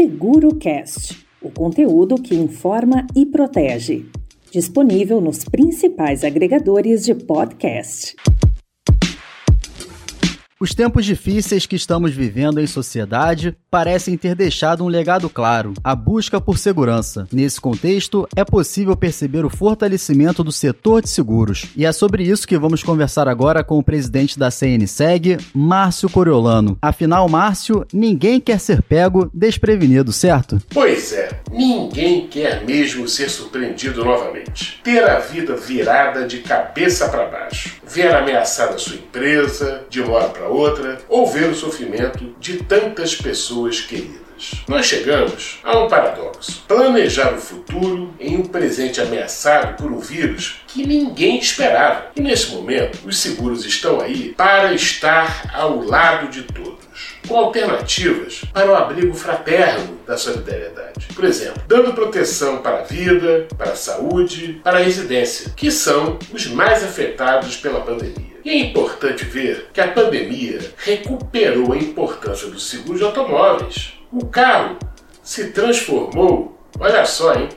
SeguroCast, o conteúdo que informa e protege. Disponível nos principais agregadores de podcast. Os tempos difíceis que estamos vivendo em sociedade parecem ter deixado um legado claro: a busca por segurança. Nesse contexto, é possível perceber o fortalecimento do setor de seguros. E é sobre isso que vamos conversar agora com o presidente da CNSEG, Márcio Coriolano. Afinal, Márcio, ninguém quer ser pego desprevenido, certo? Pois é, ninguém quer mesmo ser surpreendido novamente. Ter a vida virada de cabeça para baixo. Ver ameaçada sua empresa, de uma hora para outra, ou ver o sofrimento de tantas pessoas queridas. Nós chegamos a um paradoxo: planejar o futuro em um presente ameaçado por um vírus que ninguém esperava. E nesse momento, os seguros estão aí para estar ao lado de todos com alternativas para o abrigo fraterno da solidariedade. Por exemplo, dando proteção para a vida, para a saúde, para a residência, que são os mais afetados pela pandemia. E é importante ver que a pandemia recuperou a importância do seguro de automóveis. O carro se transformou, olha só, hein,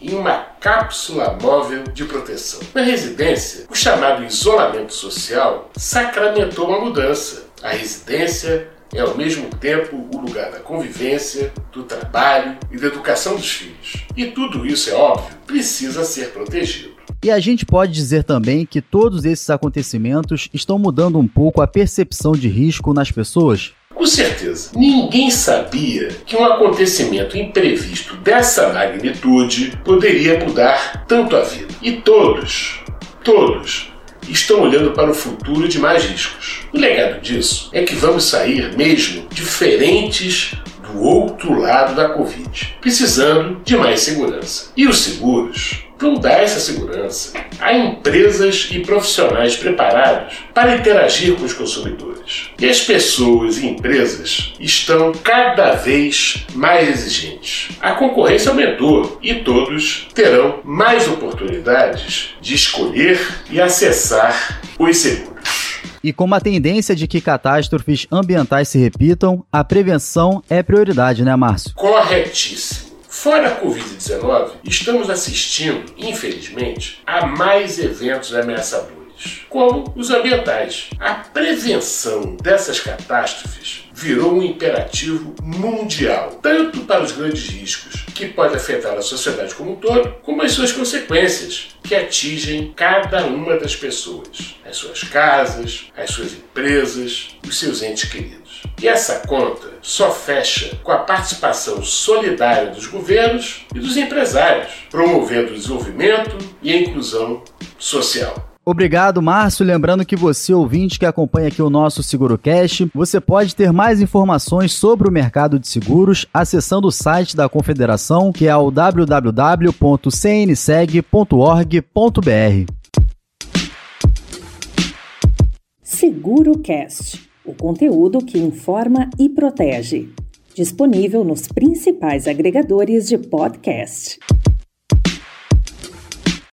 em uma cápsula móvel de proteção. Na residência, o chamado isolamento social sacramentou uma mudança. A residência é ao mesmo tempo o lugar da convivência, do trabalho e da educação dos filhos. E tudo isso, é óbvio, precisa ser protegido. E a gente pode dizer também que todos esses acontecimentos estão mudando um pouco a percepção de risco nas pessoas? Com certeza. Ninguém sabia que um acontecimento imprevisto dessa magnitude poderia mudar tanto a vida. E todos, todos, estão olhando para o futuro de mais riscos. O legado disso é que vamos sair mesmo diferentes do outro lado da Covid, precisando de mais segurança. E os seguros vão dar essa segurança a empresas e profissionais preparados para interagir com os consumidores. E as pessoas e empresas estão cada vez mais exigentes. A concorrência aumentou e todos terão mais oportunidades de escolher e acessar os seguros. E com uma tendência de que catástrofes ambientais se repitam, a prevenção é prioridade, né, Márcio? Corretíssimo. Fora a Covid-19, estamos assistindo, infelizmente, a mais eventos ameaçadores, como os ambientais. A prevenção dessas catástrofes virou um imperativo mundial, tanto para os grandes riscos, que pode afetar a sociedade como um todo, como as suas consequências, que atingem cada uma das pessoas, as suas casas, as suas empresas, os seus entes queridos. E essa conta só fecha com a participação solidária dos governos e dos empresários, promovendo o desenvolvimento e a inclusão social. Obrigado, Márcio. Lembrando que você, ouvinte que acompanha aqui o nosso SeguroCast, você pode ter mais informações sobre o mercado de seguros acessando o site da Confederação, que é o www.cnseg.org.br. SeguroCast o conteúdo que informa e protege. Disponível nos principais agregadores de podcast.